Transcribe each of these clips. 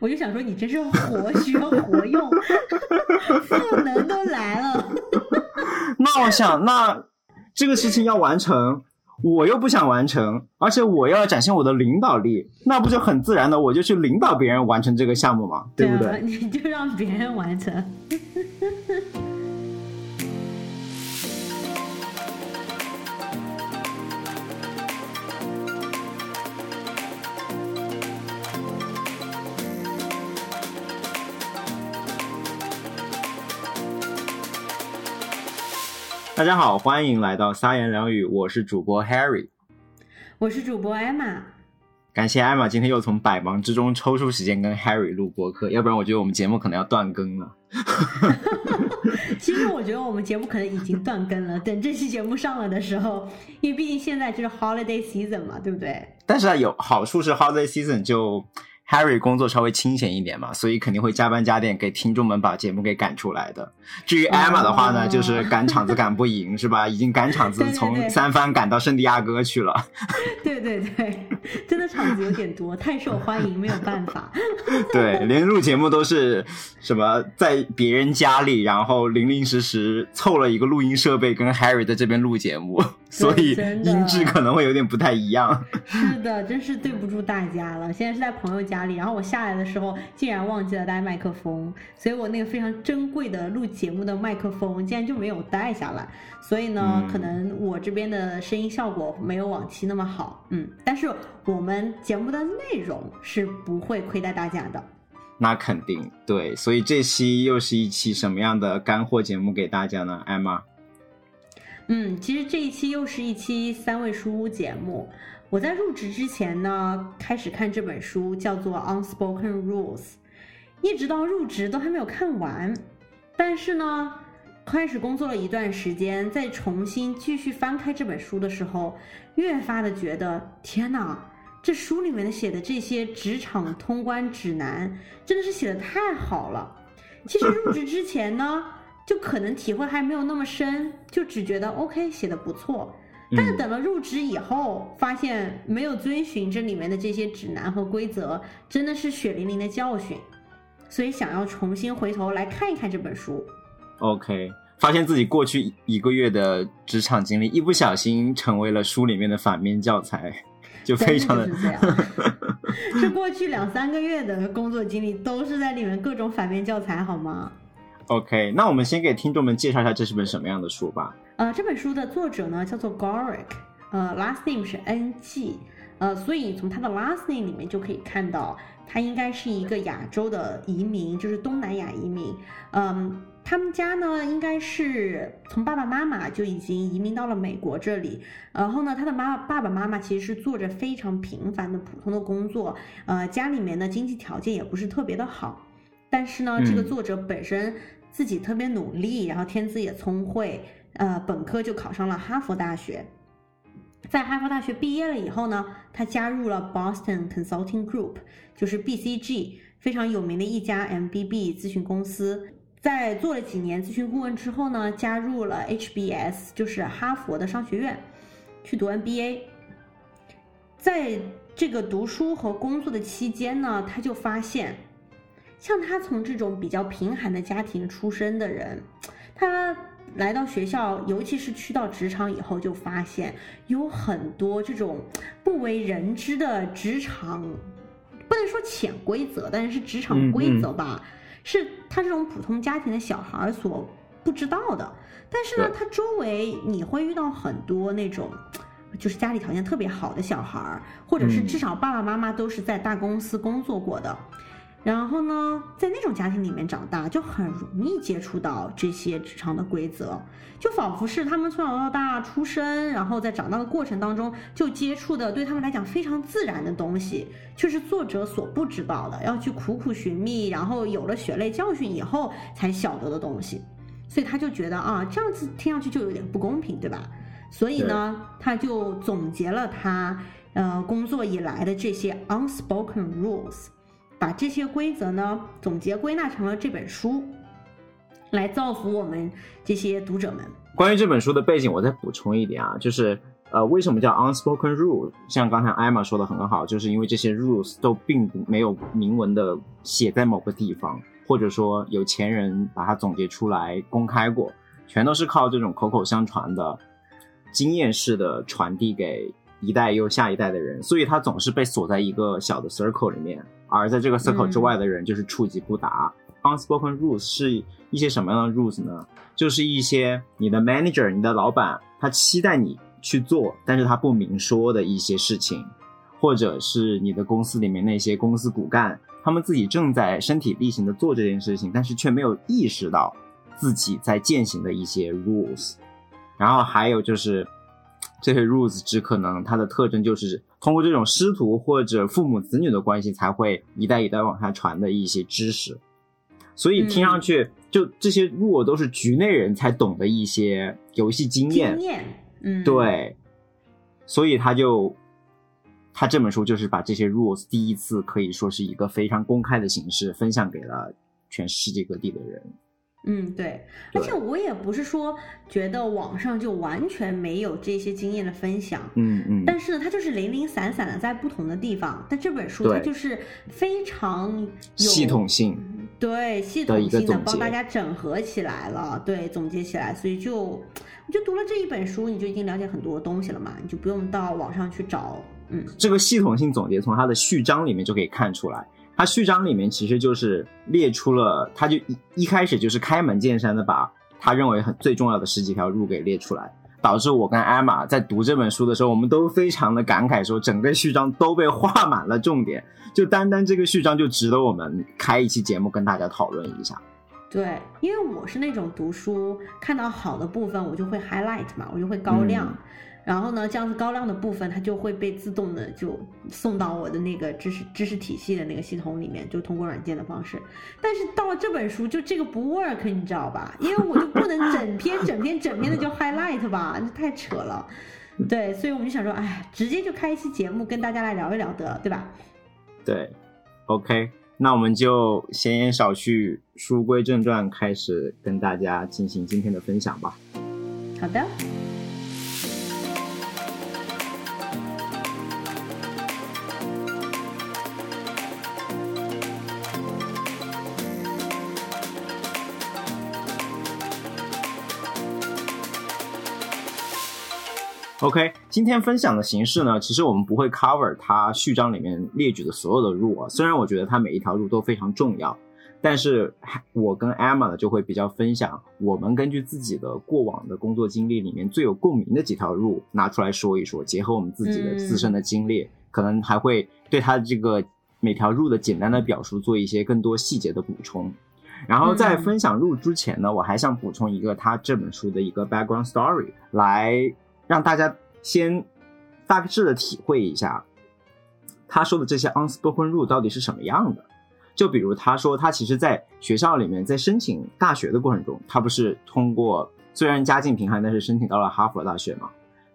我就想说，你真是活学活用，赋能都来了。那我想，那这个事情要完成，我又不想完成，而且我要展现我的领导力，那不就很自然的，我就去领导别人完成这个项目嘛，对不对？你就让别人完成。大家好，欢迎来到三言两语，我是主播 Harry，我是主播 Emma，感谢 Emma 今天又从百忙之中抽出时间跟 Harry 录播客，要不然我觉得我们节目可能要断更了。其实我觉得我们节目可能已经断更了，等这期节目上了的时候，因为毕竟现在就是 Holiday Season 嘛，对不对？但是啊，有好处是 Holiday Season 就。Harry 工作稍微清闲一点嘛，所以肯定会加班加点给听众们把节目给赶出来的。至于 Emma 的话呢，就是赶场子赶不赢，是吧？已经赶场子 从三番赶到圣地亚哥去了。对 对对，真的场子有点多，太受欢迎，没有办法。对，连录节目都是什么在别人家里，然后零零时时凑了一个录音设备，跟 Harry 在这边录节目。所以音质可能会有点不太一样。是的，真是对不住大家了。现在是在朋友家里，然后我下来的时候竟然忘记了带麦克风，所以我那个非常珍贵的录节目的麦克风竟然就没有带下来。所以呢，可能我这边的声音效果没有往期那么好。嗯，但是我们节目的内容是不会亏待大家的。那肯定对，所以这期又是一期什么样的干货节目给大家呢？艾玛。嗯，其实这一期又是一期三味书屋节目。我在入职之前呢，开始看这本书，叫做《Unspoken Rules》，一直到入职都还没有看完。但是呢，开始工作了一段时间，再重新继续翻开这本书的时候，越发的觉得，天哪，这书里面的写的这些职场通关指南，真的是写的太好了。其实入职之前呢。就可能体会还没有那么深，就只觉得 OK 写的不错，但是等了入职以后，发现没有遵循这里面的这些指南和规则，真的是血淋淋的教训，所以想要重新回头来看一看这本书。OK，发现自己过去一个月的职场经历，一不小心成为了书里面的反面教材，就非常的这样。这过去两三个月的工作经历都是在里面各种反面教材，好吗？OK，那我们先给听众们介绍一下这是本什么样的书吧。呃，这本书的作者呢叫做 Gorick，呃，last name 是 Ng，呃，所以从他的 last name 里面就可以看到，他应该是一个亚洲的移民，就是东南亚移民。嗯，他们家呢应该是从爸爸妈妈就已经移民到了美国这里，然后呢，他的妈妈爸爸妈妈其实是做着非常平凡的普通的工作，呃，家里面的经济条件也不是特别的好，但是呢，这个作者本身。自己特别努力，然后天资也聪慧，呃，本科就考上了哈佛大学。在哈佛大学毕业了以后呢，他加入了 Boston Consulting Group，就是 BCG，非常有名的一家 MBB 咨询公司。在做了几年咨询顾问之后呢，加入了 HBS，就是哈佛的商学院，去读 MBA。在这个读书和工作的期间呢，他就发现。像他从这种比较贫寒的家庭出身的人，他来到学校，尤其是去到职场以后，就发现有很多这种不为人知的职场，不能说潜规则，但是是职场规则吧，是他这种普通家庭的小孩所不知道的。但是呢，他周围你会遇到很多那种，就是家里条件特别好的小孩儿，或者是至少爸爸妈妈都是在大公司工作过的。然后呢，在那种家庭里面长大，就很容易接触到这些职场的规则，就仿佛是他们从小到大出生，然后在长大的过程当中就接触的，对他们来讲非常自然的东西，却是作者所不知道的，要去苦苦寻觅，然后有了血泪教训以后才晓得的东西。所以他就觉得啊，这样子听上去就有点不公平，对吧？所以呢，他就总结了他呃工作以来的这些 unspoken rules。把这些规则呢总结归纳成了这本书，来造福我们这些读者们。关于这本书的背景，我再补充一点啊，就是呃，为什么叫 unspoken rule？像刚才艾玛说的很好，就是因为这些 rules 都并没有明文的写在某个地方，或者说有钱人把它总结出来公开过，全都是靠这种口口相传的经验式的传递给一代又下一代的人，所以它总是被锁在一个小的 circle 里面，而在这个 circle 之外的人就是触及不达。unspoken rules 是一些什么样的 rules 呢？就是一些你的 manager、你的老板他期待你。去做，但是他不明说的一些事情，或者是你的公司里面那些公司骨干，他们自己正在身体力行的做这件事情，但是却没有意识到自己在践行的一些 rules。然后还有就是这些 rules 只可能它的特征就是通过这种师徒或者父母子女的关系才会一代一代往下传的一些知识。所以听上去就这些 rule 都是局内人才懂的一些游戏经验。经验。嗯，对，所以他就，他这本书就是把这些 rules 第一次可以说是一个非常公开的形式分享给了全世界各地的人。嗯，对，而且我也不是说觉得网上就完全没有这些经验的分享，嗯嗯，但是呢，它就是零零散散的在不同的地方，但这本书它就是非常有系统性，对，系统性的帮大家整合起来了，对，总结起来，所以就。你就读了这一本书，你就已经了解很多东西了嘛，你就不用到网上去找。嗯，这个系统性总结从它的序章里面就可以看出来。它序章里面其实就是列出了，他就一一开始就是开门见山的把他认为很最重要的十几条路给列出来，导致我跟艾玛在读这本书的时候，我们都非常的感慨，说整个序章都被画满了重点，就单单这个序章就值得我们开一期节目跟大家讨论一下。对，因为我是那种读书看到好的部分，我就会 highlight 嘛，我就会高亮，然后呢，这样子高亮的部分，它就会被自动的就送到我的那个知识知识体系的那个系统里面，就通过软件的方式。但是到了这本书，就这个不 work，你知道吧？因为我就不能整篇整篇整篇的就 highlight 吧，这太扯了。对，所以我们就想说，哎，直接就开一期节目跟大家来聊一聊得了，对吧？对，OK。那我们就闲言少叙，书归正传，开始跟大家进行今天的分享吧。好的。OK，今天分享的形式呢，其实我们不会 cover 它序章里面列举的所有的路啊。虽然我觉得它每一条路都非常重要，但是我跟 Emma 呢就会比较分享我们根据自己的过往的工作经历里面最有共鸣的几条路拿出来说一说，结合我们自己的自身的经历，可能还会对它这个每条路的简单的表述做一些更多细节的补充。然后在分享路之前呢，我还想补充一个他这本书的一个 background story 来。让大家先大致的体会一下，他说的这些 unspoken rule 到底是什么样的。就比如他说，他其实在学校里面，在申请大学的过程中，他不是通过虽然家境贫寒，但是申请到了哈佛大学嘛。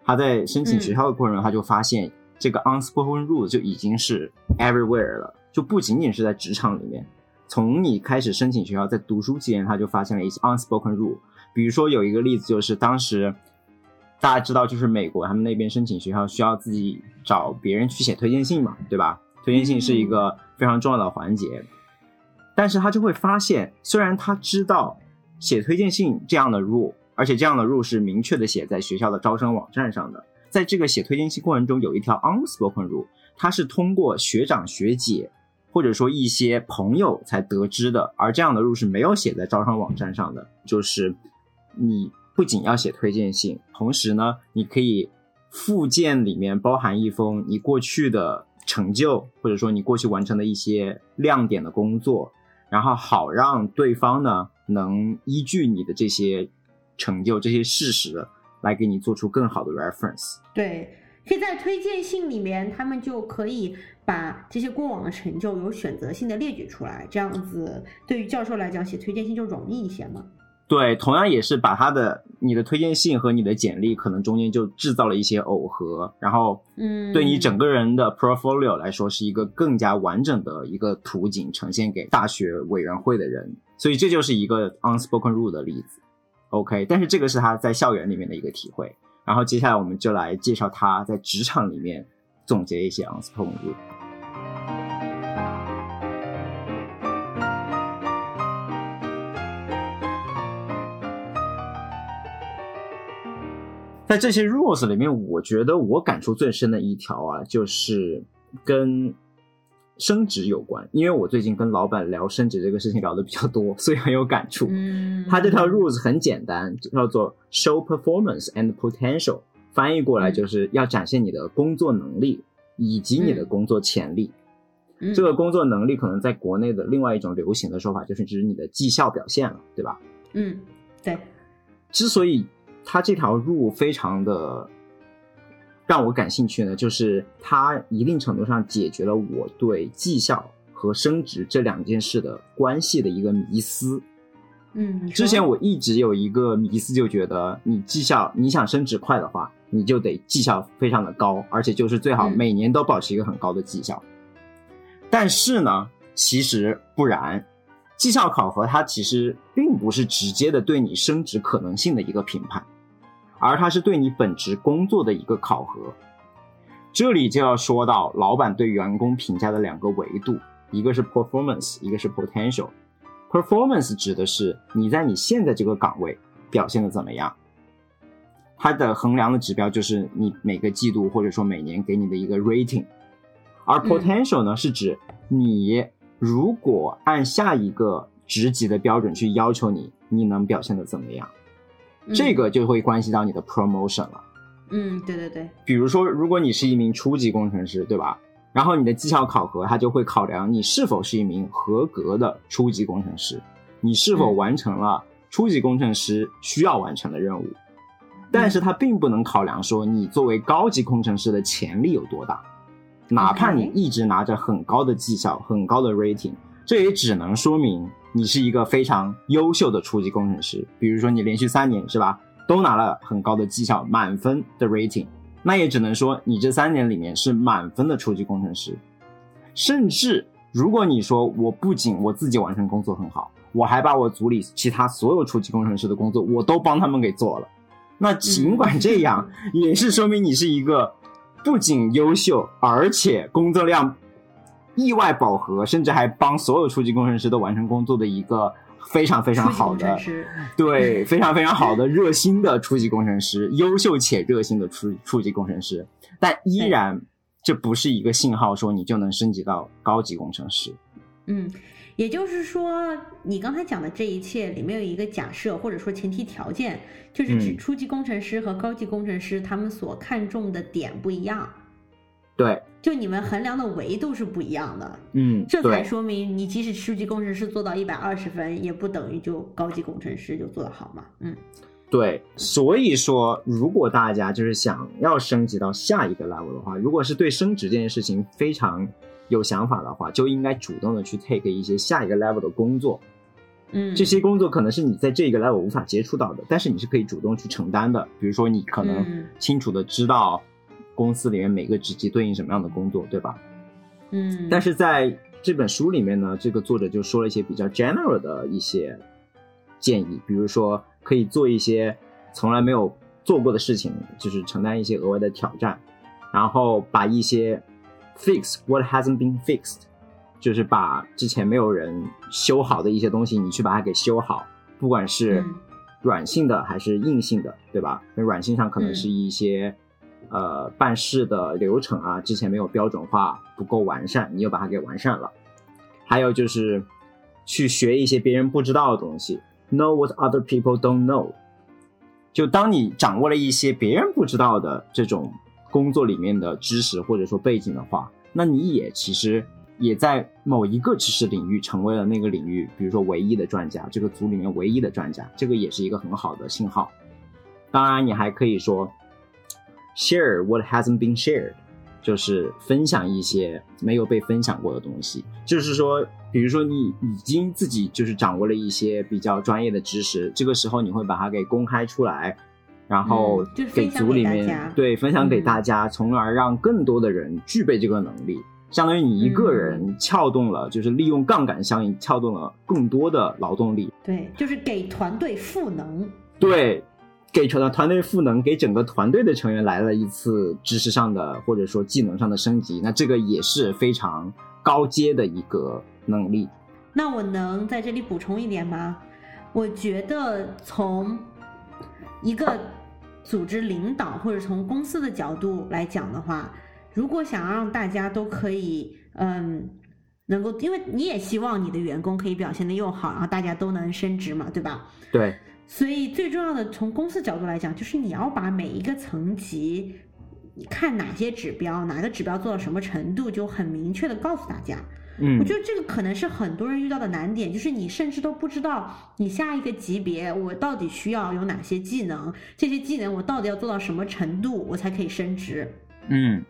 他在申请学校的过程中，他就发现这个 unspoken rule 就已经是 everywhere 了，就不仅仅是在职场里面。从你开始申请学校，在读书期间，他就发现了一些 unspoken rule。比如说有一个例子，就是当时。大家知道，就是美国他们那边申请学校需要自己找别人去写推荐信嘛，对吧？推荐信是一个非常重要的环节。但是他就会发现，虽然他知道写推荐信这样的 rule，而且这样的 rule 是明确的写在学校的招生网站上的，在这个写推荐信过程中有一条 unspoken rule，它是通过学长学姐或者说一些朋友才得知的，而这样的 rule 是没有写在招生网站上的，就是你。不仅要写推荐信，同时呢，你可以附件里面包含一封你过去的成就，或者说你过去完成的一些亮点的工作，然后好让对方呢能依据你的这些成就、这些事实来给你做出更好的 reference。对，可以在推荐信里面，他们就可以把这些过往的成就有选择性的列举出来，这样子对于教授来讲写推荐信就容易一些嘛。对，同样也是把他的你的推荐信和你的简历，可能中间就制造了一些耦合，然后，嗯，对你整个人的 portfolio 来说，是一个更加完整的一个图景呈现给大学委员会的人，所以这就是一个 unspoken rule 的例子。OK，但是这个是他在校园里面的一个体会。然后接下来我们就来介绍他在职场里面总结一些 unspoken rule。在这些 rules 里面，我觉得我感触最深的一条啊，就是跟升职有关。因为我最近跟老板聊升职这个事情聊的比较多，所以很有感触。嗯，他这条 rules 很简单，叫做 show performance and potential，翻译过来就是要展现你的工作能力以及你的工作潜力。嗯这个工作能力可能在国内的另外一种流行的说法就是指你的绩效表现了，对吧？嗯，对，之所以它这条路非常的让我感兴趣呢，就是它一定程度上解决了我对绩效和升职这两件事的关系的一个迷思。嗯，之前我一直有一个迷思，就觉得你绩效你想升职快的话，你就得绩效非常的高，而且就是最好嗯每年都保持一个很高的绩效。但是呢，其实不然，绩效考核它其实并不是直接的对你升职可能性的一个评判，而它是对你本职工作的一个考核。这里就要说到老板对员工评价的两个维度，一个是 performance，一个是 potential。Performance 指的是你在你现在这个岗位表现的怎么样，它的衡量的指标就是你每个季度或者说每年给你的一个 rating，而嗯 potential 呢、是指你如果按下一个职级的标准去要求你，你能表现的怎么样，嗯这个就会关系到你的 promotion 了。嗯，对对对，比如说，如果你是一名初级工程师，对吧？然后你的绩效考核，它就会考量你是否是一名合格的初级工程师，你是否嗯完成了初级工程师需要完成的任务。但是它并不能考量说你作为高级工程师的潜力有多大，哪怕你一直拿着很高的绩效、很高的 rating，这也只能说明你是一个非常优秀的初级工程师。比如说你连续三年是吧，都拿了很高的绩效，满分的 rating，那也只能说你这三年里面是满分的初级工程师。甚至如果你说我不仅我自己完成工作很好，我还把我组里其他所有初级工程师的工作我都帮他们给做了，那尽管这样，也是说明你是一个不仅优秀，而且工作量意外饱和，甚至还帮所有初级工程师都完成工作的一个非常非常好的对，非常非常好的热心的初级工程师，优秀且热心的初初级工程师，但依然这不是一个信号，说你就能升级到高级工程师。嗯，也就是说，你刚才讲的这一切里面有一个假设或者说前提条件，就是指嗯。初级工程师和高级工程师他们所看重的点不一样，对，就你们衡量的维度是不一样的，嗯，这才，说明你即使初级工程师做到一百二十分，也不等于就高级工程师就做得好嘛。嗯对，所以说，如果大家就是想要升级到下一个 level 的话，如果是对升职这件事情非常有想法的话，就应该主动的去 take 一些下一个 level 的工作。嗯，这些工作可能是你在这个 level 无法接触到的，但是你是可以主动去承担的。比如说，你可能嗯清楚的知道公司里面每个职级对应什么样的工作，对吧？嗯，但是在这本书里面呢，这个作者就说了一些比较 general 的一些建议，比如说可以做一些从来没有做过的事情，就是承担一些额外的挑战，然后把一些 fix what hasn't been fixed，就是把之前没有人修好的一些东西，你去把它给修好，不管是嗯软性的还是硬性的，对吧？那软性上可能是一些、呃办事的流程啊，之前没有标准化，不够完善，你又把它给完善了。还有就是去学一些别人不知道的东西，know what other people don't know。就当你掌握了一些别人不知道的这种工作里面的知识或者说背景的话，那你也其实也在某一个知识领域成为了那个领域，比如说唯一的专家，这个组里面唯一的专家，这个也是一个很好的信号。当然，你还可以说 share what hasn't been shared，就是分享一些没有被分享过的东西。就是说，比如说你已经自己就是掌握了一些比较专业的知识，这个时候你会把它给公开出来，然后给组里面、对分享给嗯大家，从而让更多的人具备这个能力。相当于你一个人撬动了，就是利用杠杆效应撬动了更多的劳动力。对，就是给团队赋能。对，给团团队赋能，给整个团队的成员来了一次知识上的或者说技能上的升级，那这个也是非常高阶的一个能力。那我能在这里补充一点吗？我觉得从一个组织领导或者从公司的角度来讲的话，如果想让大家都可以，嗯，能够，因为你也希望你的员工可以表现的又好，然后大家都能升职嘛，对吧？对。所以最重要的，从公司角度来讲，就是你要把每一个层级，看哪些指标，哪个指标做到什么程度，就很明确的告诉大家。嗯，我觉得这个可能是很多人遇到的难点，就是你甚至都不知道你下一个级别我到底需要有哪些技能，这些技能我到底要做到什么程度，我才可以升职。嗯。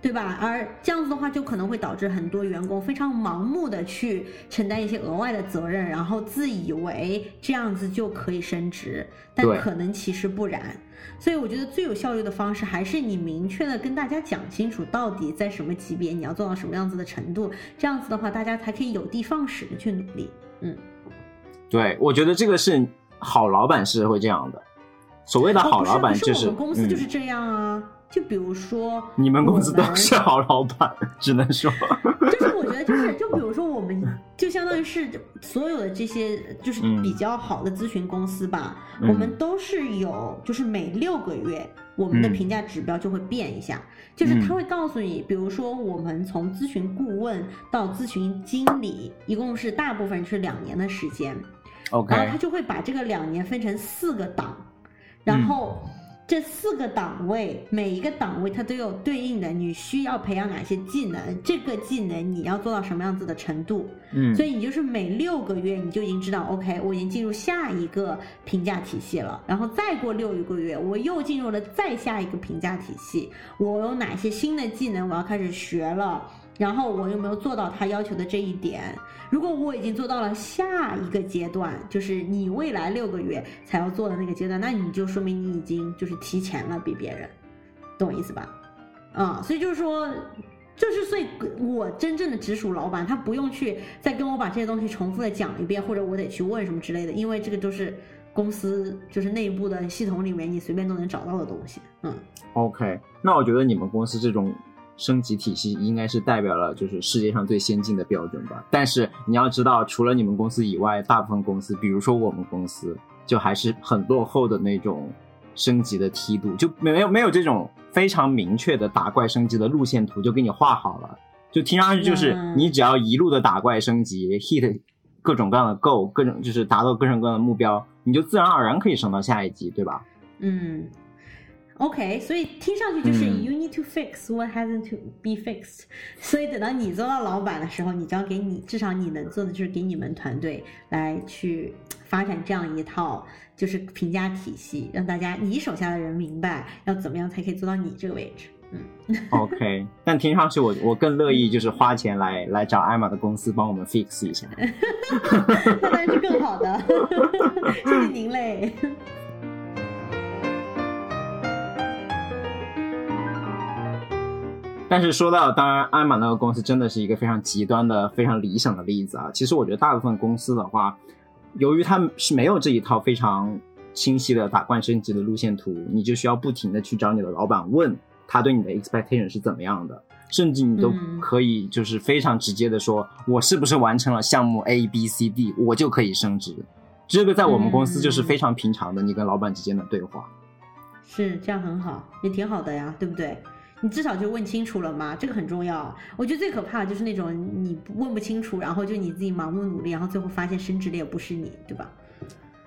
对吧？而这样子的话，就可能会导致很多员工非常盲目的去承担一些额外的责任，然后自以为这样子就可以升职，但可能其实不然。所以我觉得最有效率的方式，还是你明确的跟大家讲清楚，到底在什么级别，你要做到什么样子的程度，这样子的话，大家才可以有的放矢的去努力。嗯，对，我觉得这个是好老板是会这样的。所谓的好老板就是，公司就是这样啊。就比如说，你们公司都是好老板，只能说，就是我觉得就是，就比如说我们就相当于是所有的这些就是比较好的咨询公司吧，我们都是有，就是每六个月我们的评价指标就会变一下，就是他会告诉你，比如说我们从咨询顾问到咨询经理，一共是大部分是两年的时间，OK，然后他就会把这个两年分成四个档，然后。这四个档位，每一个档位它都有对应的，你需要培养哪些技能？这个技能你要做到什么样子的程度？嗯，所以你就是每六个月你就已经知道，OK，我已经进入下一个评价体系了。然后再过六个月，我又进入了再下一个评价体系。我有哪些新的技能我要开始学了？然后我有没有做到他要求的这一点？如果我已经做到了下一个阶段，就是你未来六个月才要做的那个阶段，那你就说明你已经就是提前了比别人，懂我意思吧？啊，所以就是说，就是所以，我真正的直属老板他不用去再跟我把这些东西重复的讲一遍，或者我得去问什么之类的，因为这个都是公司就是内部的系统里面你随便都能找到的东西。嗯，OK，那我觉得你们公司这种。升级体系应该是代表了就是世界上最先进的标准吧，但是你要知道，除了你们公司以外，大部分公司，比如说我们公司，就还是很落后的那种升级的梯度，就没有没有这种非常明确的打怪升级的路线图就给你画好了，就听上去就是你只要一路的打怪升级，hit 各种各样的 goal，各种就是达到各种各样的目标，你就自然而然可以升到下一级，对吧？嗯。OK，所以听上去就是 you need to fix what hasn't to be fixed。所以等到你做到老板的时候，你就要给你至少你能做的就是给你们团队来去发展这样一套就是评价体系，让大家你手下的人明白要怎么样才可以做到你这个位置。嗯，OK，但听上去我我更乐意就是花钱来来找艾玛的公司帮我们 fix 一下，那当然是更好的，谢谢您嘞。但是说到，当然，安马那个公司真的是一个非常极端的、非常理想的例子啊。其实我觉得大部分公司的话，由于他们是没有这一套非常清晰的打怪升级的路线图，你就需要不停的去找你的老板问他对你的 expectation 是怎么样的，甚至你都可以就是非常直接的说，我是不是完成了项目 A、B、C、D，我就可以升职。这个在我们公司就是非常平常的，你跟老板之间的对话。是这样很好，也挺好的呀，对不对？你至少就问清楚了嘛，这个很重要。我觉得最可怕的就是那种你问不清楚，然后就你自己盲目努力，然后最后发现升职的也不是你，对吧？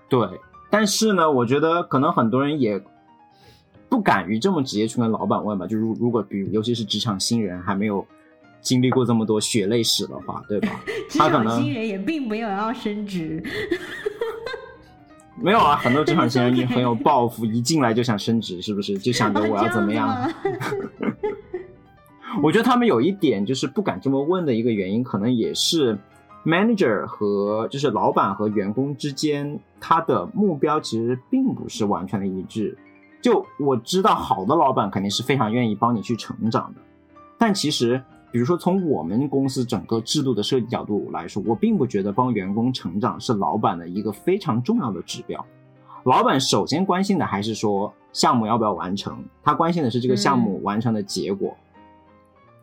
对，但是呢，我觉得可能很多人也不敢于这么直接去跟老板问吧。就如如果比如尤其是职场新人还没有经历过这么多血泪史的话，对吧？职场新人也并没有要升职。没有啊，很多职场新人很有抱负，一进来就想升职，是不是？就想着 我要怎么样？我觉得他们有一点就是不敢这么问的一个原因，可能也是 manager 和就是老板和员工之间，他的目标其实并不是完全的一致。就我知道，好的老板肯定是非常愿意帮你去成长的，但其实。比如说，从我们公司整个制度的设计角度来说，我并不觉得帮员工成长是老板的一个非常重要的指标，老板首先关心的还是说项目要不要完成，他关心的是这个项目完成的结果，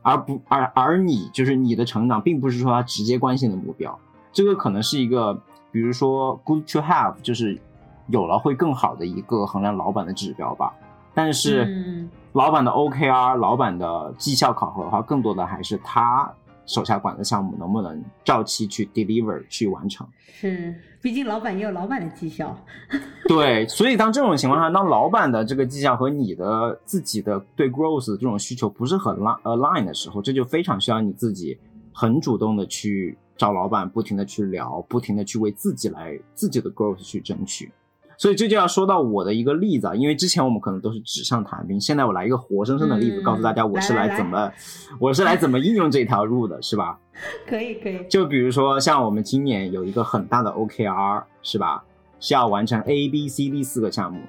而不而而你就是你的成长，并不是说他直接关心的目标。这个可能是一个，比如说 good to have，就是有了会更好的一个衡量老板的指标吧。但是嗯老板的 OKR、老板的绩效考核的话，更多的还是他手下管的项目能不能照期去 deliver 去完成。是，毕竟老板也有老板的绩效。对，所以当这种情况下，当老板的这个绩效和你的自己的对 growth 的这种需求不是很 align 的时候，这就非常需要你自己很主动的去找老板，不停的去聊，不停的去为自己来自己的 growth 去争取。所以这就要说到我的一个例子啊，因为之前我们可能都是纸上谈兵，现在我来一个活生生的例子，嗯告诉大家我是来来来怎么，我是来怎么应用这条路的，是吧？可以可以。就比如说，像我们今年有一个很大的 OKR，是吧？是要完成 A、B、C、D 四个项目，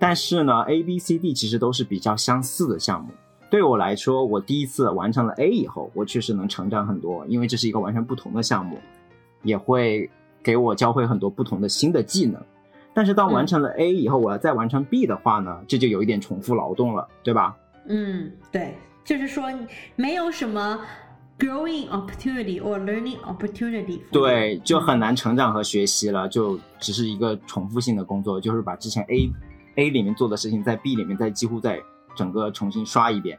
但是呢，A、B、C、D 其实都是比较相似的项目。对我来说，我第一次完成了 A 以后，我确实能成长很多，因为这是一个完全不同的项目，也会给我教会很多不同的新的技能。但是当完成了 A 以后，我要再完成 B 的话呢，这就有一点重复劳动了，对吧？嗯，对，就是说没有什么 growing opportunity or learning opportunity。对，就很难成长和学习了，就只是一个重复性的工作，就是把之前 A A 里面做的事情在 B 里面再几乎再整个重新刷一遍。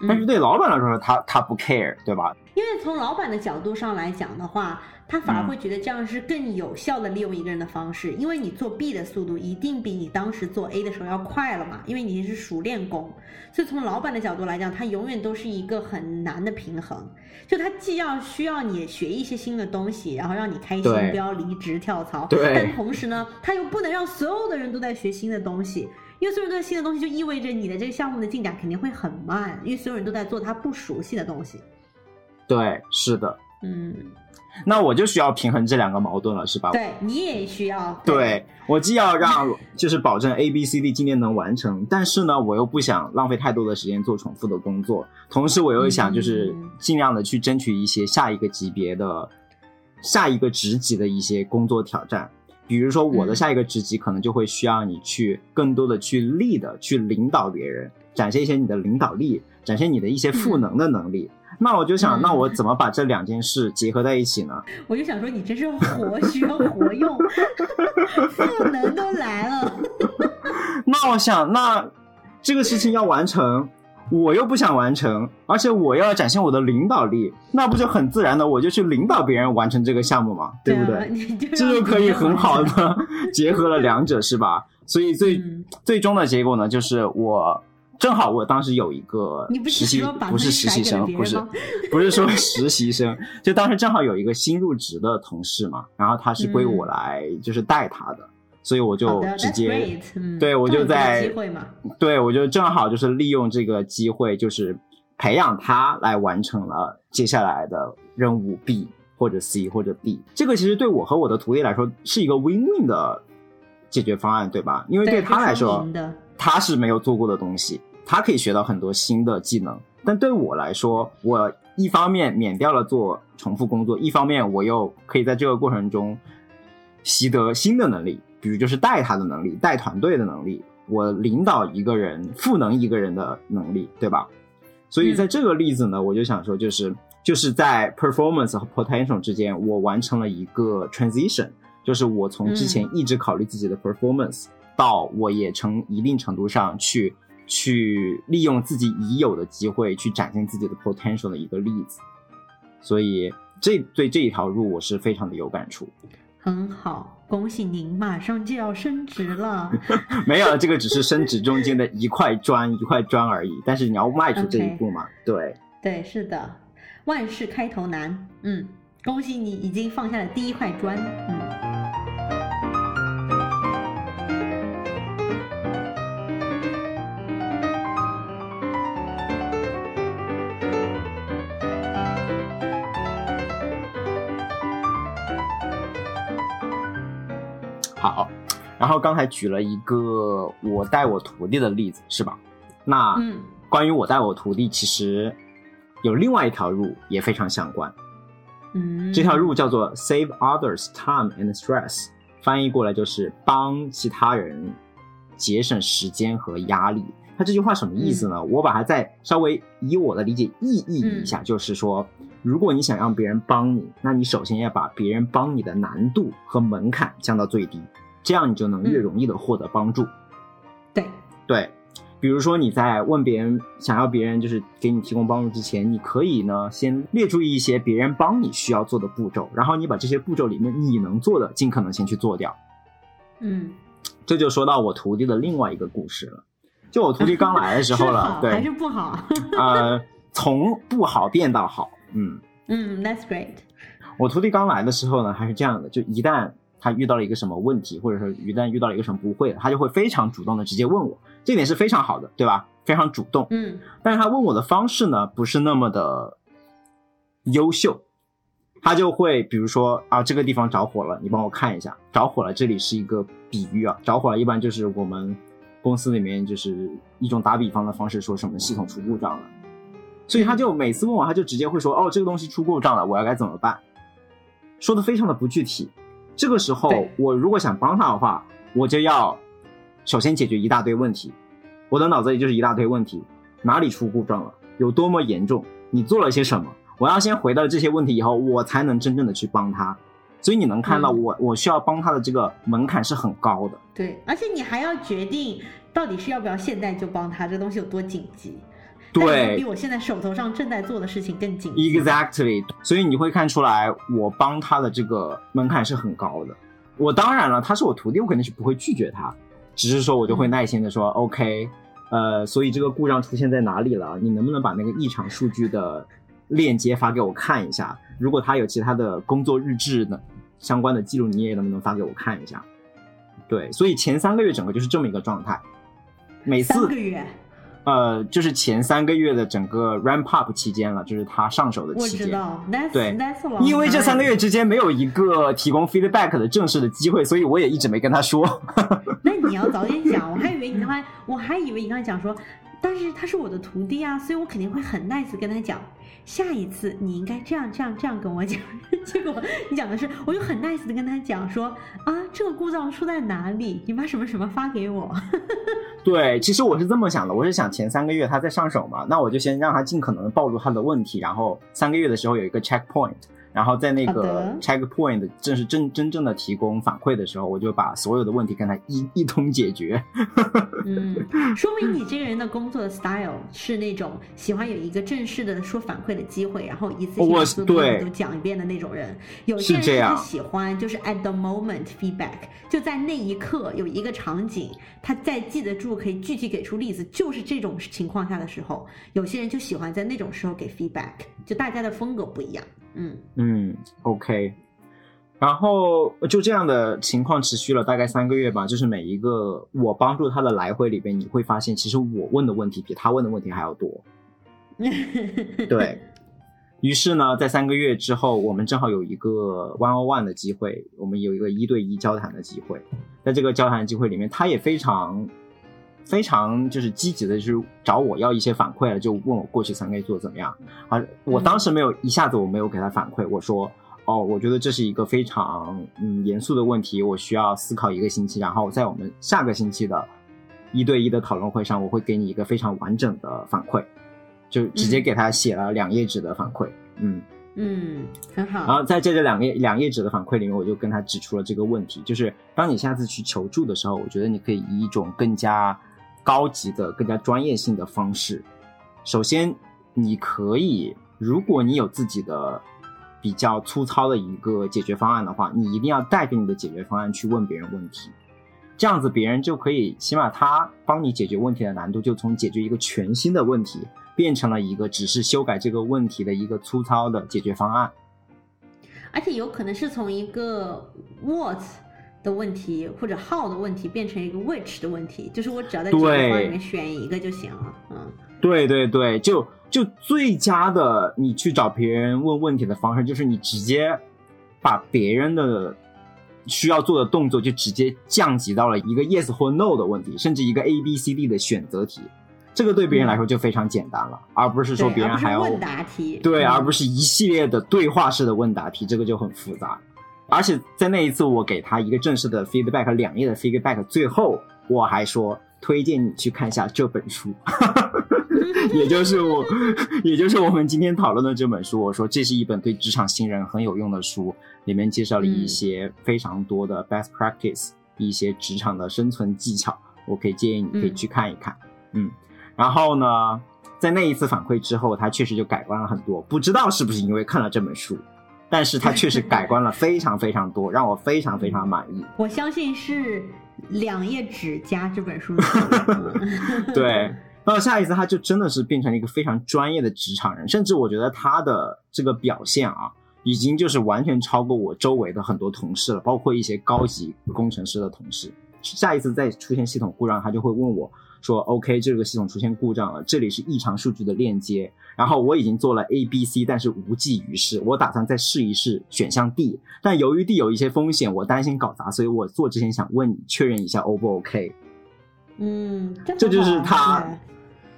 嗯但是对老板来说，他他不 care，对吧？因为从老板的角度上来讲的话，他反而会觉得这样是更有效的利用一个人的方式，因为你做 B 的速度一定比你当时做 A 的时候要快了嘛，因为你是熟练工，所以从老板的角度来讲，他永远都是一个很难的平衡，就他既要需要你学一些新的东西，然后让你开心，不要离职跳槽，对但同时呢，他又不能让所有的人都在学新的东西。因为所有人都在新的东西，就意味着你的这个项目的进展肯定会很慢，因为所有人都在做他不熟悉的东西。对，是的。嗯，那我就需要平衡这两个矛盾了，是吧？对你也需要。对我既要让就是保证 A B C D 今天能完成，但是呢，我又不想浪费太多的时间做重复的工作，同时我又想就是嗯尽量的去争取一些下一个级别的、下一个职级的一些工作挑战。比如说我的嗯下一个职级可能就会需要你去更多的去 lead 去领导别人，展现一些你的领导力，展现你的一些赋能的能力。那我就想，嗯那我怎么把这两件事结合在一起呢？我就想说，你真是活需要活用，赋能都来了。那我想，那这个事情要完成，我又不想完成，而且我要展现我的领导力，那不就很自然的我就去领导别人完成这个项目嘛，对不啊对？这就可以很好的 结合了两者，是吧？所以最、嗯最终的结果呢，就是我正好我当时有一个不是实习不是实习生，不是 不是说实习生，就当时正好有一个新入职的同事嘛，然后他是归我来就是带他的，所以我好就直接对我就在对，我就正好就是利用这个机会，就是培养他来完成了接下来的任务 B 或者 C 或者 D。这个其实对我和我的徒弟来说是一个 win-win 的解决方案，对吧？因为对他来说他是没有做过的东西，他可以学到很多新的技能。但对我来说，我一方面免掉了做重复工作，一方面我又可以在这个过程中习得新的能力，比如就是带他的能力、带团队的能力，我领导一个人、赋能一个人的能力，对吧？所以在这个例子呢，我就想说，就是就是在 performance 和 potential 之间，我完成了一个 transition，就是我从之前一直考虑自己的 performance，、到我也成一定程度上去去利用自己已有的机会去展现自己的 potential 的一个例子。所以这对这一条路我是非常的有感触。很好，恭喜您马上就要升职了。没有，这个只是升职中间的一块砖 一块砖而已，但是你要迈出这一步嘛对。对，是的，万事开头难。嗯，恭喜你已经放下了第一块砖。嗯，然后刚才举了一个我带我徒弟的例子，是吧？那嗯关于我带我徒弟，其实有另外一条路也非常相关。嗯，这条路叫做 save others time and stress，翻译过来就是帮其他人节省时间和压力。他这句话什么意思呢？我把它再稍微以我的理解意译一下，就是说，如果你想让别人帮你，那你首先要把别人帮你的难度和门槛降到最低，这样你就能越容易的获得帮助。对对，比如说你在问别人想要别人就是给你提供帮助之前，你可以呢先列出一些别人帮你需要做的步骤，然后你把这些步骤里面你能做的尽可能先去做掉。嗯，这就说到我徒弟的另外一个故事了。就我徒弟刚来的时候了，对，还是不好？呃，从不好变到好，嗯嗯，That's great。我徒弟刚来的时候呢，还是这样的，就一旦他遇到了一个什么问题，或者说一旦遇到了一个什么不会的，他就会非常主动的直接问我，这点是非常好的，对吧？非常主动，嗯。但是他问我的方式呢，不是那么的优秀，他就会比如说啊，这个地方着火了，你帮我看一下，着火了，这里是一个比喻啊，着火了，一般就是我们。公司里面就是一种打比方的方式，说什么系统出故障了，所以他就每次问我，他就直接会说：“哦，这个东西出故障了，我要该怎么办？”说的非常的不具体。这个时候，我如果想帮他的话，我就要首先解决一大堆问题。我的脑子里就是一大堆问题：哪里出故障了？有多么严重？你做了些什么？我要先回到这些问题以后，我才能真正的去帮他。所以你能看到我，我需要帮他的这个门槛是很高的。对，而且你还要决定到底是要不要现在就帮他，这东西有多紧急。对，比我现在手头上正在做的事情更紧。Exactly。所以你会看出来，我帮他的这个门槛是很高的。我当然了，他是我徒弟，我肯定是不会拒绝他，只是说我就会耐心的说，OK，呃，所以这个故障出现在哪里了？你能不能把那个异常数据的链接发给我看一下？如果他有其他的工作日志呢？相关的记录你也能不能发给我看一下？对，所以前三个月整个就是这么一个状态。每次三个月，呃，就是前三个月的整个 ramp up 期间了，就是他上手的期间。我知道，对，因为这三个月之间没有一个提供 feedback 的正式的机会，所以我也一直没跟他说。那你要早点讲，我还以为你刚才，我还以为你刚才讲说，但是他是我的徒弟啊，所以我肯定会很 nice 跟他讲。下一次你应该这样这样这样跟我讲，结果你讲的是，我就很 nice 的跟他讲说啊，这个故障出在哪里？你把什么什么发给我。对，其实我是这么想的，我是想前三个月他在上手嘛，那我就先让他尽可能暴露他的问题，然后三个月的时候有一个 checkpoint。然后在那个 checkpoint 正是真真正的提供反馈的时候，我就把所有的问题跟他一一通解决。嗯，说明你这个人的工作 style 是那种喜欢有一个正式的说反馈的机会，然后一次性所有都讲一遍的那种人。有些人他喜欢就是 at the moment feedback，就在那一刻有一个场景，他再记得住，可以具体给出例子，就是这种情况下的时候，有些人就喜欢在那种时候给 feedback，就大家的风格不一样。嗯嗯，OK，然后就这样的情况持续了大概三个月吧。就是每一个我帮助他的来回里边，你会发现，其实我问的问题比他问的问题还要多。对于是呢，在三个月之后，我们正好有一个 one on one 的机会，我们有一个一对一交谈的机会。在这个交谈机会里面，他也非常。非常就是积极的，就是找我要一些反馈了，就问我过去三个月做的怎么样。啊，我当时没有一下子我没有给他反馈，我说哦，我觉得这是一个非常嗯严肃的问题，我需要思考一个星期，然后在我们下个星期的一对一的讨论会上，我会给你一个非常完整的反馈，就直接给他写了两页纸的反馈，嗯嗯，很好。然后在这个两页两页纸的反馈里面，我就跟他指出了这个问题，就是当你下次去求助的时候，我觉得你可以以一种更加。高级的、更加专业性的方式。首先，你可以，如果你有自己的比较粗糙的一个解决方案的话，你一定要带着你的解决方案去问别人问题。这样子，别人就可以，起码他帮你解决问题的难度就从解决一个全新的问题，变成了一个只是修改这个问题的一个粗糙的解决方案。而且有可能是从一个 what。的问题或者 how 的问题变成一个 which 的问题，就是我只要在这个方里面选一个就行了。嗯，对对对，就就最佳的你去找别人问问题的方式，就是你直接把别人的需要做的动作就直接降级到了一个 yes 或 no 的问题，甚至一个 A B C D 的选择题，这个对别人来说就非常简单了，而不是说别人还要问答题，对，而不是一系列的对话式的问答题，这个就很复杂。而且在那一次，我给他一个正式的 feedback，两页的 feedback，最后我还说推荐你去看一下这本书，也就是我，也就是我们今天讨论的这本书。我说这是一本对职场新人很有用的书，里面介绍了一些非常多的 best practice，一些职场的生存技巧，我可以建议你可以去看一看。嗯，然后呢，在那一次反馈之后，他确实就改观了很多，不知道是不是因为看了这本书。但是他确实改观了非常非常多，让我非常非常满意。我相信是两页纸加这本书。对，到下一次他就真的是变成了一个非常专业的职场人，甚至我觉得他的这个表现啊，已经就是完全超过我周围的很多同事了，包括一些高级工程师的同事。下一次再出现系统故障，他就会问我说：“OK，这个系统出现故障了，这里是异常数据的链接。”然后我已经做了 A、B、C，但是无济于事。我打算再试一试选项 D，但由于 D 有一些风险，我担心搞砸，所以我做之前想问你确认一下 O 不 OK？嗯，这就是他，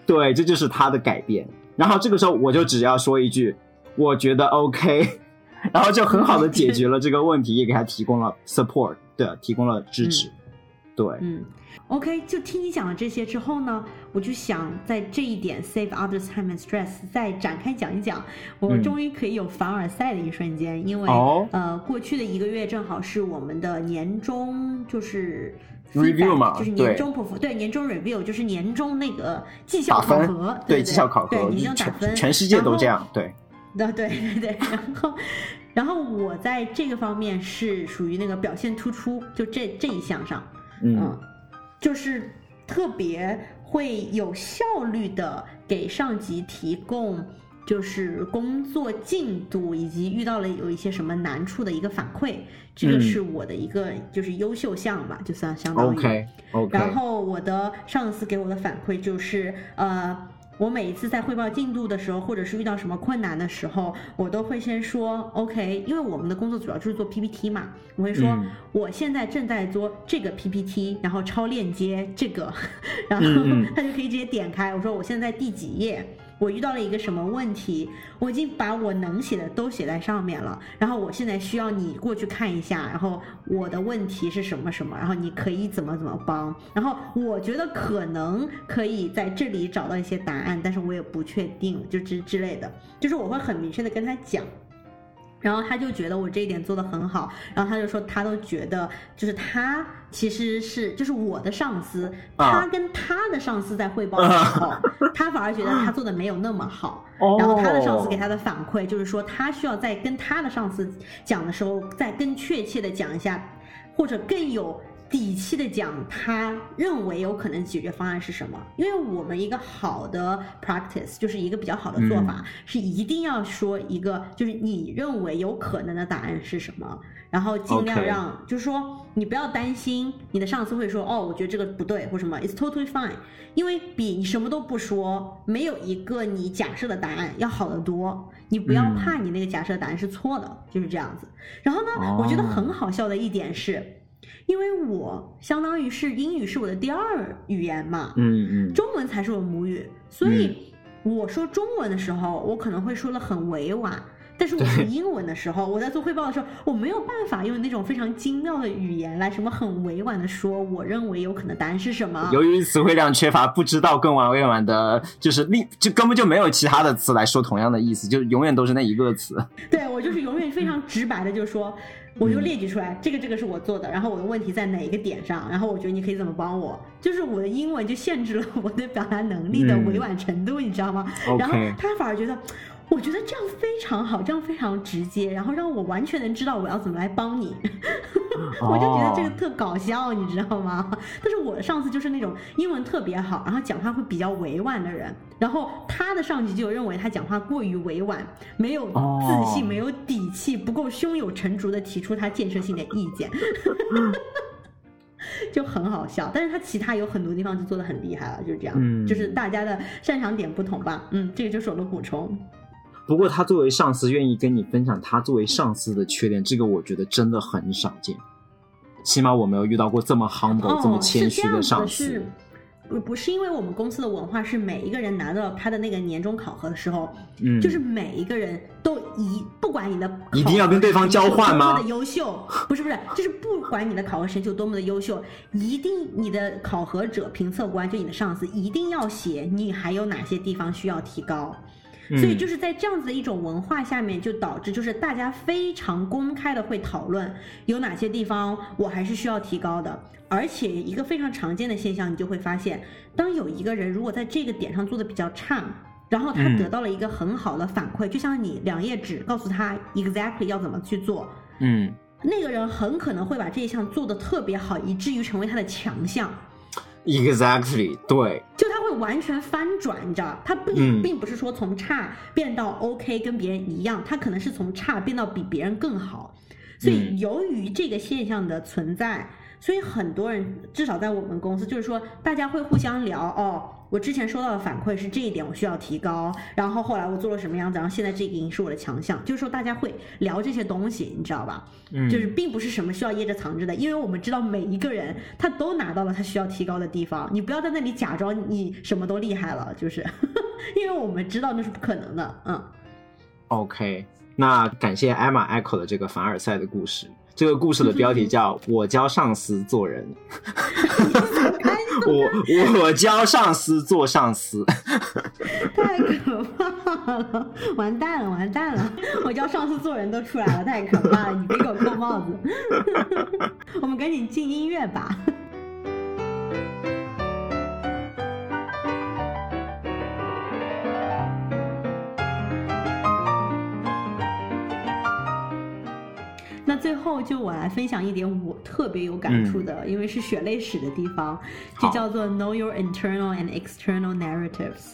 对，这就是他的改变。然后这个时候我就只要说一句，我觉得 OK，然后就很好的解决了这个问题，也给他提供了 support，对，提供了支持，对，嗯。OK，就听你讲了这些之后呢，我就想在这一点 save others time and stress 再展开讲一讲。我终于可以有凡尔赛的一瞬间，因为呃，过去的一个月正好是我们的年终，就是 review 嘛，就是年终对年终 review，就是年终那个绩效考核，对绩效考核，对年终打分，全世界都这样，对，对。对 对对，然后然后我在这个方面是属于那个表现突出，就这这一项上，嗯。就是特别会有效率的给上级提供，就是工作进度以及遇到了有一些什么难处的一个反馈，这个是我的一个就是优秀项吧，就算相当于。OK OK。然后我的上司给我的反馈就是呃。我每一次在汇报进度的时候，或者是遇到什么困难的时候，我都会先说 OK，因为我们的工作主要就是做 PPT 嘛，我会说我现在正在做这个 PPT，然后抄链接这个，然后他就可以直接点开。我说我现在第几页。我遇到了一个什么问题？我已经把我能写的都写在上面了，然后我现在需要你过去看一下，然后我的问题是什么什么，然后你可以怎么怎么帮，然后我觉得可能可以在这里找到一些答案，但是我也不确定，就之之类的，就是我会很明确的跟他讲。然后他就觉得我这一点做的很好，然后他就说他都觉得就是他其实是就是我的上司，他跟他的上司在汇报的时候，他反而觉得他做的没有那么好。然后他的上司给他的反馈就是说他需要在跟他的上司讲的时候再更确切的讲一下，或者更有。底气的讲，他认为有可能解决方案是什么？因为我们一个好的 practice 就是一个比较好的做法，是一定要说一个就是你认为有可能的答案是什么，然后尽量让就是说你不要担心你的上司会说哦，我觉得这个不对或什么，it's totally fine，因为比你什么都不说，没有一个你假设的答案要好得多。你不要怕你那个假设答案是错的，就是这样子。然后呢，我觉得很好笑的一点是。因为我相当于是英语是我的第二语言嘛，嗯嗯，中文才是我母语，所以我说中文的时候，我可能会说的很委婉，但是我说英文的时候，我在做汇报的时候，我没有办法用那种非常精妙的语言来什么很委婉的说，我认为有可能答案是什么。由于词汇量缺乏，不知道更完委婉的，就是另就根本就没有其他的词来说同样的意思，就永远都是那一个词。对我就是永远非常直白的就说。我就列举出来，这个这个是我做的，然后我的问题在哪一个点上，然后我觉得你可以怎么帮我，就是我的英文就限制了我的表达能力的委婉程度，你知道吗？然后他反而觉得。我觉得这样非常好，这样非常直接，然后让我完全能知道我要怎么来帮你。我就觉得这个特搞笑，你知道吗？但是我的上司就是那种英文特别好，然后讲话会比较委婉的人，然后他的上级就认为他讲话过于委婉，没有自信，没有底气，不够胸有成竹的提出他建设性的意见，就很好笑。但是他其他有很多地方就做的很厉害了，就是这样，就是大家的擅长点不同吧。嗯，这个就是我的补充。不过他作为上司愿意跟你分享他作为上司的缺点，这个我觉得真的很少见。起码我没有遇到过这么 humble、这么谦虚的上司。不不是因为我们公司的文化是每一个人拿到他的那个年终考核的时候，嗯，就是每一个人都一不管你的一定要跟对方交换吗多么的优秀，不是不是，就是不管你的考核成绩有多么的优秀，一定你的考核者、评测官就你的上司一定要写你还有哪些地方需要提高。嗯所以就是在这样子的一种文化下面，就导致就是大家非常公开的会讨论有哪些地方我还是需要提高的。而且一个非常常见的现象，你就会发现，当有一个人如果在这个点上做的比较差，然后他嗯得到了一个很好的反馈，就像你两页纸告诉他 exactly 要怎么去做，嗯那个人很可能会把这一项做的特别好，以至于成为他的强项。，exactly，对，就他会完全翻转，你知道，他并、嗯并不是说从差变到 OK 跟别人一样，他可能是从差变到比别人更好。所以嗯由于这个现象的存在，所以很多人至少在我们公司，就是说大家会互相聊哦。我之前收到的反馈是这一点我需要提高，然后后来我做了什么样子，然后现在这个已经是我的强项，就是说大家会聊这些东西，你知道吧？嗯，就是并不是什么需要掖着藏着的，因为我们知道每一个人他都拿到了他需要提高的地方，你不要在那里假装你什么都厉害了，就是，因为我们知道那是不可能的，嗯。OK，那感谢艾玛 Echo 的这个凡尔赛的故事。这个故事的标题叫“我教上司做人”，我我教上司做上司。太可怕了，完蛋了，完蛋了！我教上司做人都出来了，太可怕了！你别给我扣帽子。我们赶紧进音乐吧。最后就我来分享一点我特别有感触的，因为是血泪史的地方，就叫做 Know your internal and external narratives，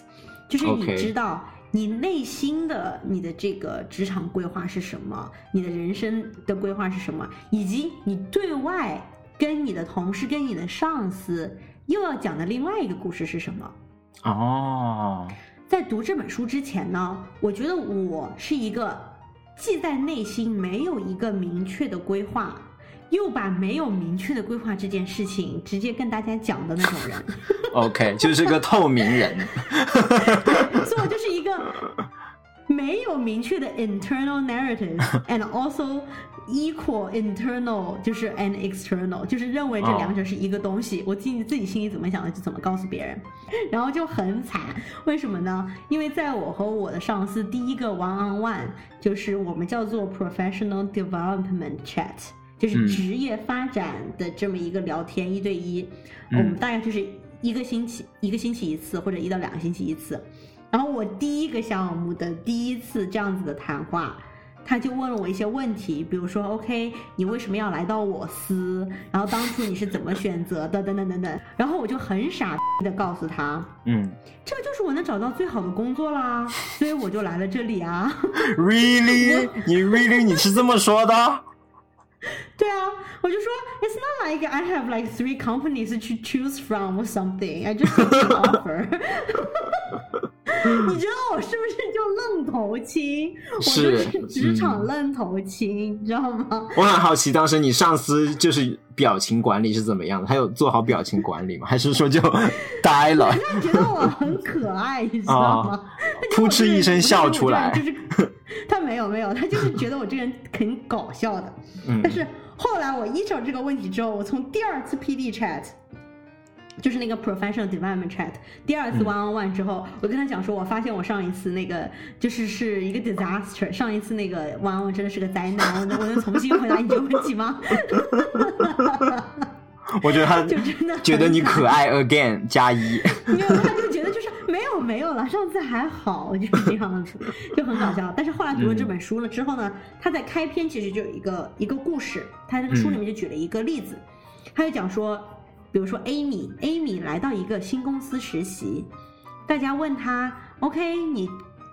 就是你知道你内心的你的这个职场规划是什么，你的人生的规划是什么，以及你对外跟你的同事、跟你的上司又要讲的另外一个故事是什么。哦，在读这本书之前呢，我觉得我是一个既在内心没有一个明确的规划，又把没有明确的规划这件事情直接跟大家讲的那种人。OK，就是个透明人。所以我就是一个没有明确的 internal narrative and also equal internal 就是 and external，就是认为这两者是一个东西。我自己自己心里怎么想的就怎么告诉别人，然后就很惨。为什么呢？因为在我和我的上司第一个 one on one 就是我们叫做 professional development chat。就是嗯职业发展的这么一个聊天，一对一，嗯我们大概就是一个星期一个星期一次，或者一到两个星期一次。然后我第一个项目的第一次这样子的谈话，他就问了我一些问题，比如说，OK，你为什么要来到我司？然后当初你是怎么选择的？等等等等。然后我就很傻的告诉他，嗯这就是我能找到最好的工作啦，所以我就来了这里啊。，Really？你 Really？你是这么说的？对啊，我就说，It's not like I have like three companies to choose from or something. I just offer. 你知道我是不是就愣头青？我就是是职场愣头青，你知道吗？我很好奇，当时你上司就是表情管理是怎么样的？他有做好表情管理吗？还是说就呆了？他觉得我很可爱，你知道吗？扑哧一声笑出来就是 他没有没有，他就是觉得我这个人很搞笑的。嗯但是后来我意识到这个问题之后，我从第二次 PD chat，就是那个 professional development chat，第二次 one on one 之后，我跟他讲说，我发现我上一次那个就是是一个 disaster，上一次那个 one on one 真的是个灾难，我能我能重新回答你这个问题吗？我觉得他 就真的觉得你可爱 again 加一。没有，他就觉得就是没有没有了，上次还好，就是这样子，就很搞笑。但是后来读了这本书了之后呢，他在开篇其实就有一个一个故事，他那个书里面就举了一个例子，他就讲说，比如说 Amy，Amy 来到一个新公司实习，大家问他，OK，你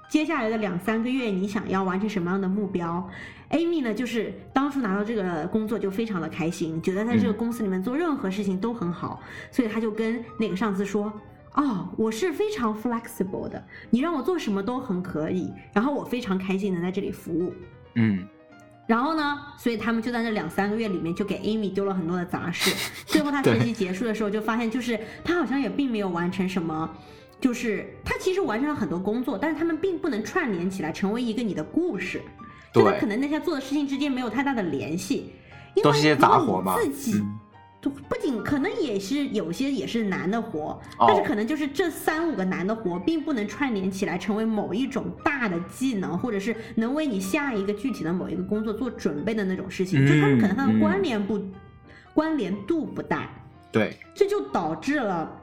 接下来的两三个月你想要完成什么样的目标？Amy 呢，就是当初拿到这个工作就非常的开心，觉得在这个公司里面做任何事情都很好，所以他就跟那个上司说。哦，我是非常 flexible 的，你让我做什么都很可以，然后我非常开心能在这里服务。嗯然后呢，所以他们就在这两三个月里面就给 Amy 丢了很多的杂事。最后他学习结束的时候，就发现就是他好像也并没有完成什么，就是他其实完成了很多工作，但是他们并不能串联起来成为一个你的故事。就他可能那些做的事情之间没有太大的联系，都是些杂活嘛。自己。就不仅可能也是有些也是男的活，但是可能就是这三五个男的活，并不能串联起来成为某一种大的技能，或者是能为你下一个具体的某一个工作做准备的那种事情。就他们可能他的关联不关联度不大，对，这就导致了。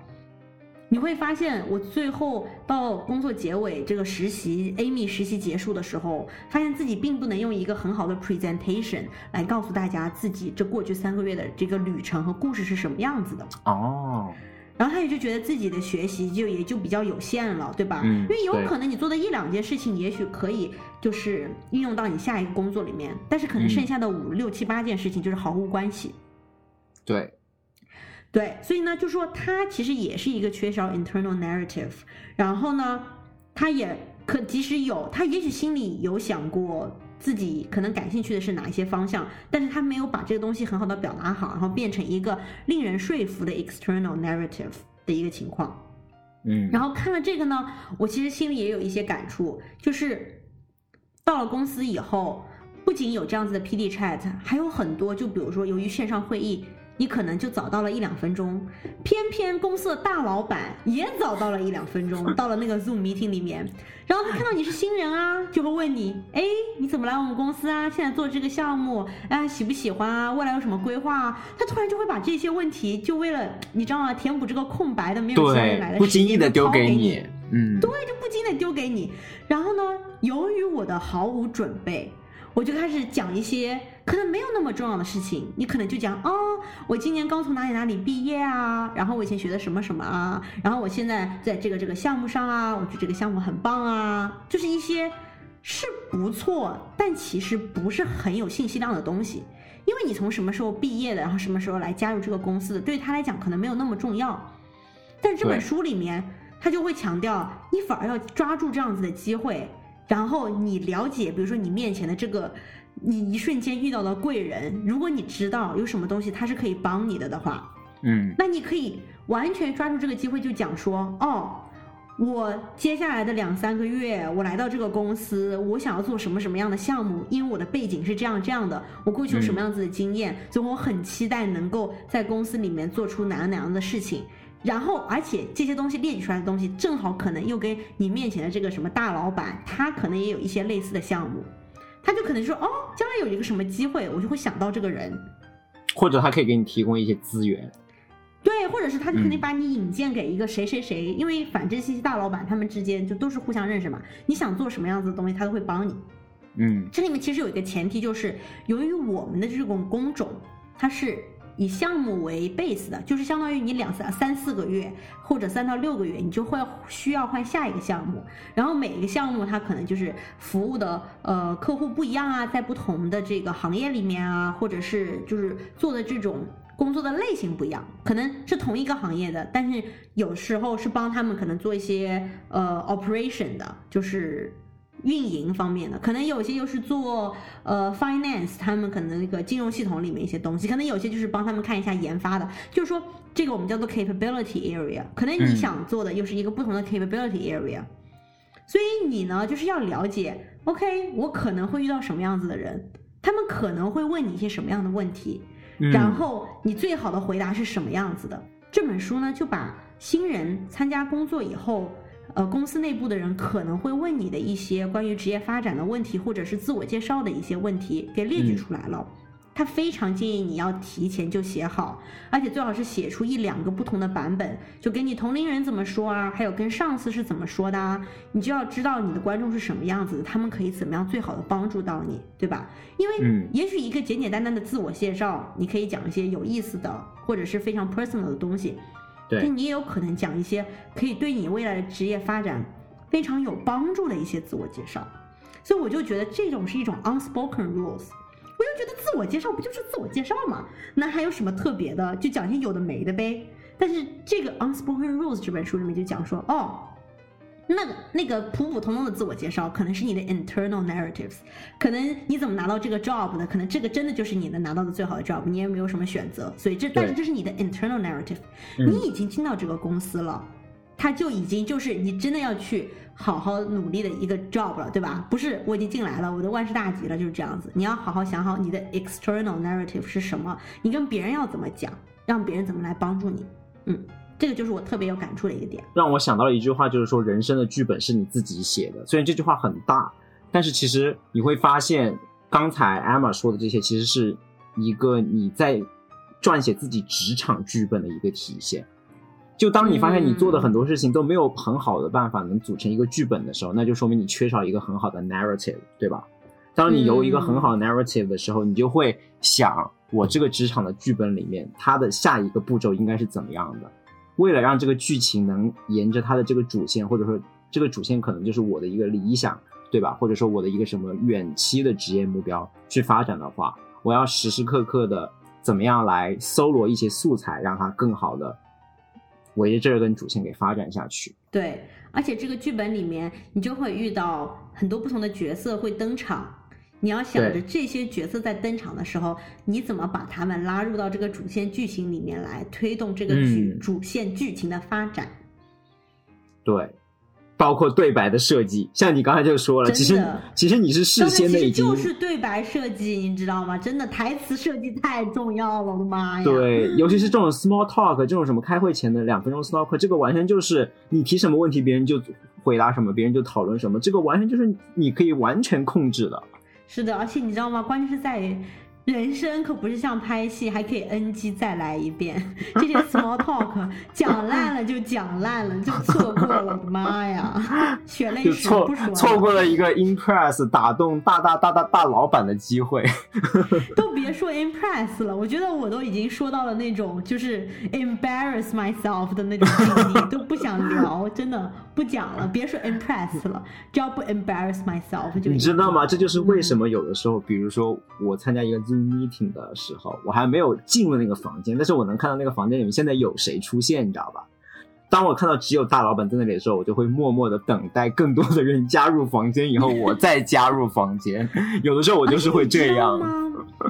你会发现，我最后到工作结尾，这个实习 Amy 实习结束的时候，发现自己并不能用一个很好的 presentation 来告诉大家自己这过去三个月的这个旅程和故事是什么样子的。哦，然后他也就觉得自己的学习就也就比较有限了，对吧？嗯。因为有可能你做的一两件事情，也许可以就是运用到你下一个工作里面，但是可能剩下的五六七八件事情就是毫无关系。对。对，所以呢，就说他其实也是一个缺少 internal narrative，然后呢，他也可即使有，他也许心里有想过自己可能感兴趣的是哪一些方向，但是他没有把这个东西很好的表达好，然后变成一个令人说服的 external narrative 的一个情况。嗯，然后看了这个呢，我其实心里也有一些感触，就是到了公司以后，不仅有这样子的 PD chat，还有很多，就比如说由于线上会议。你可能就早到了一两分钟，偏偏公司的大老板也早到了一两分钟，到了那个 Zoom meeting 里面，然后他看到你是新人啊，就会问你，哎，你怎么来我们公司啊？现在做这个项目，哎，喜不喜欢啊？未来有什么规划啊？他突然就会把这些问题，就为了你知道吗？填补这个空白的没有不经意的丢给你，嗯，对，就不经意的丢给你。然后呢，由于我的毫无准备。我就开始讲一些可能没有那么重要的事情，你可能就讲哦，我今年刚从哪里哪里毕业啊，然后我以前学的什么什么啊，然后我现在在这个这个项目上啊，我觉得这个项目很棒啊，就是一些是不错，但其实不是很有信息量的东西，因为你从什么时候毕业的，然后什么时候来加入这个公司的，对他来讲可能没有那么重要，但这本书里面他就会强调，你反而要抓住这样子的机会。然后你了解，比如说你面前的这个，你一瞬间遇到的贵人，如果你知道有什么东西他是可以帮你的的话，嗯，那你可以完全抓住这个机会，就讲说，哦，我接下来的两三个月，我来到这个公司，我想要做什么什么样的项目，因为我的背景是这样这样的，我过去有什么样子的经验，所以我很期待能够在公司里面做出哪样哪样的事情。然后，而且这些东西列举出来的东西，正好可能又跟你面前的这个什么大老板，他可能也有一些类似的项目，他就可能说，哦，将来有一个什么机会，我就会想到这个人，或者他可以给你提供一些资源，对，或者是他就肯定把你引荐给一个谁谁谁，因为反正这些大老板他们之间就都是互相认识嘛，你想做什么样子的东西，他都会帮你。嗯，这里面其实有一个前提，就是由于我们的这种工种，它是。以项目为 base 的，就是相当于你两三三四个月或者三到六个月，你就会需要换下一个项目。然后每一个项目它可能就是服务的呃客户不一样啊，在不同的这个行业里面啊，或者是就是做的这种工作的类型不一样，可能是同一个行业的，但是有时候是帮他们可能做一些呃 operation 的，就是。运营方面的，可能有些又是做呃 finance，他们可能那个金融系统里面一些东西，可能有些就是帮他们看一下研发的，就是说这个我们叫做 capability area，可能你想做的又是一个不同的 capability area，所以你呢就是要了解，OK，我可能会遇到什么样子的人，他们可能会问你一些什么样的问题，然后你最好的回答是什么样子的。这本书呢就把新人参加工作以后。呃，公司内部的人可能会问你的一些关于职业发展的问题，或者是自我介绍的一些问题，给列举出来了。他非常建议你要提前就写好，而且最好是写出一两个不同的版本，就跟你同龄人怎么说啊，还有跟上司是怎么说的啊，你就要知道你的观众是什么样子，他们可以怎么样最好的帮助到你，对吧？因为也许一个简简单单的自我介绍，你可以讲一些有意思的或者是非常 personal 的东西。但你也有可能讲一些可以对你未来的职业发展非常有帮助的一些自我介绍，所以我就觉得这种是一种 unspoken rules。我就觉得自我介绍不就是自我介绍吗？那还有什么特别的？就讲些有的没的呗。但是这个 unspoken rules 这本书里面就讲说，哦，那个那个普普通通的自我介绍，可能是你的 internal narratives，可能你怎么拿到这个 job 的，可能这个真的就是你能拿到的最好的 job，你也没有什么选择，所以这但是这是你的 internal narrative，你已经进到这个公司了，他就已经就是你真的要去好好努力的一个 job 了，对吧？不是我已经进来了，我的万事大吉了，就是这样子。你要好好想好你的 external narrative 是什么，你跟别人要怎么讲，让别人怎么来帮助你，嗯。这个就是我特别有感触的一个点，让我想到了一句话，就是说人生的剧本是你自己写的。虽然这句话很大，但是其实你会发现，刚才 Emma 说的这些，其实是一个你在撰写自己职场剧本的一个体现。就当你发现你做的很多事情都没有很好的办法能组成一个剧本的时候，那就说明你缺少一个很好的 narrative，对吧？当你有一个很好的 narrative 的时候，你就会想，我这个职场的剧本里面，它的下一个步骤应该是怎么样的？为了让这个剧情能沿着它的这个主线，或者说这个主线可能就是我的一个理想，对吧？或者说我的一个什么远期的职业目标去发展的话，我要时时刻刻的怎么样来搜罗一些素材，让它更好的围着这根主线给发展下去。对，而且这个剧本里面，你就会遇到很多不同的角色会登场。你要想着这些角色在登场的时候，你怎么把他们拉入到这个主线剧情里面来，推动这个剧主线剧情的发展？对，包括对白的设计，像你刚才就说了，其实其实你是事先的已经就是对白设计，你知道吗？真的台词设计太重要了，我的妈呀！对，尤其是这种 small talk，这种什么开会前的两分钟 small talk，这个完全就是你提什么问题，别人就回答什么，别人就讨论什么，这个完全就是你可以完全控制的。是的，而且你知道吗？关键是在于，人生可不是像拍戏，还可以 NG 再来一遍。这些 small talk 讲烂了就讲烂了，就错过了。我的妈呀，血泪史不说。错过了一个 impress 打动大大大大大老板的机会。都别说 impress 了，我觉得我都已经说到了那种就是 embarrass myself 的那种境地，都不想聊，真的。不讲了，别说 impress 了，只要不 embarrass myself 就。你知道吗？这就是为什么有的时候，比如说我参加一个 Meeting 的时候，我还没有进入那个房间，但是我能看到那个房间里面现在有谁出现，你知道吧？当我看到只有大老板在那里的时候，我就会默默的等待更多的人加入房间，以后我再加入房间。有的时候我就是会这样。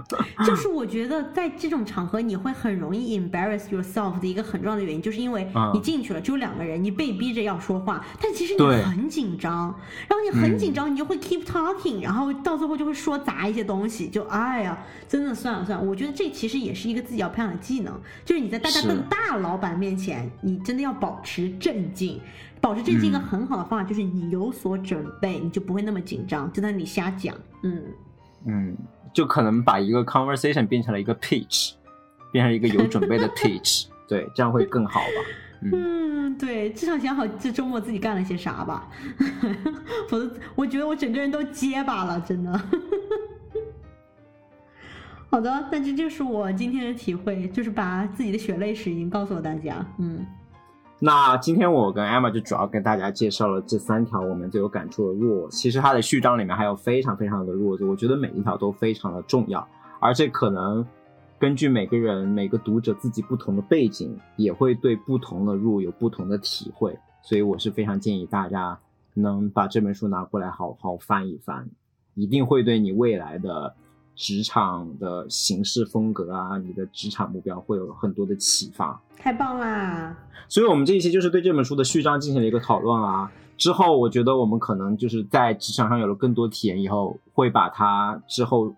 就是我觉得在这种场合你会很容易 embarrass yourself 的一个很重要的原因，就是因为你进去了只有两个人，你被逼着要说话，但其实你很紧张，然后你很紧张，你就会 keep talking，然后到最后就会说砸一些东西，就哎呀，真的算了算了，我觉得这其实也是一个自己要培养的技能，就是你在大家更大老板面前，你真的要保持镇静，保持镇静一个很好的方法就是你有所准备，你就不会那么紧张，就在那里瞎讲，嗯。嗯。就可能把一个 conversation 变成了一个 pitch，变成一个有准备的 pitch，对，这样会更好吧？嗯，对，至少想好这周末自己干了些啥吧，否则我觉得我整个人都结巴了，真的。好的，那这就是我今天的体会，就是把自己的血泪史已经告诉了大家，嗯。那今天我跟 Emma 就主要跟大家介绍了这三条我们最有感触的 rule。其实它的序章里面还有非常非常的 rule，我觉得每一条都非常的重要，而且可能根据每个人每个读者自己不同的背景，也会对不同的 rule 有不同的体会。所以我是非常建议大家能把这本书拿过来好好翻一翻，一定会对你未来的。职场的行事风格啊，你的职场目标会有很多的启发，太棒啦！所以，我们这一期就是对这本书的序章进行了一个讨论啊。之后，我觉得我们可能就是在职场上有了更多体验以后，会把它之后。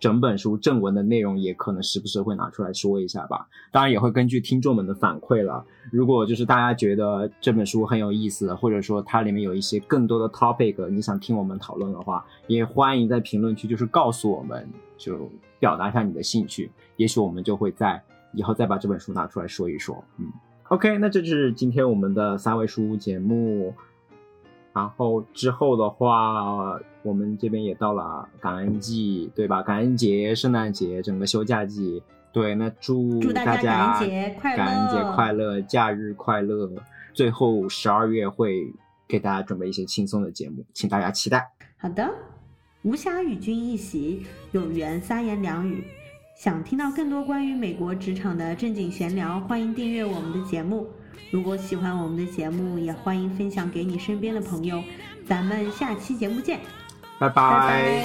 整本书正文的内容也可能时不时会拿出来说一下吧，当然也会根据听众们的反馈了。如果就是大家觉得这本书很有意思，或者说它里面有一些更多的 topic，你想听我们讨论的话，也欢迎在评论区就是告诉我们，就表达一下你的兴趣，也许我们就会在以后再把这本书拿出来说一说。嗯，OK，那这就是今天我们的三位书节目。然后之后的话，我们这边也到了感恩季，对吧？感恩节、圣诞节，整个休假季，对，那祝大家感恩节快乐，感恩节快乐，假日快乐。最后十二月会给大家准备一些轻松的节目，请大家期待。好的，无暇与君一席，有缘三言两语。想听到更多关于美国职场的正经闲聊，欢迎订阅我们的节目。如果喜欢我们的节目，也欢迎分享给你身边的朋友。咱们下期节目见，拜拜。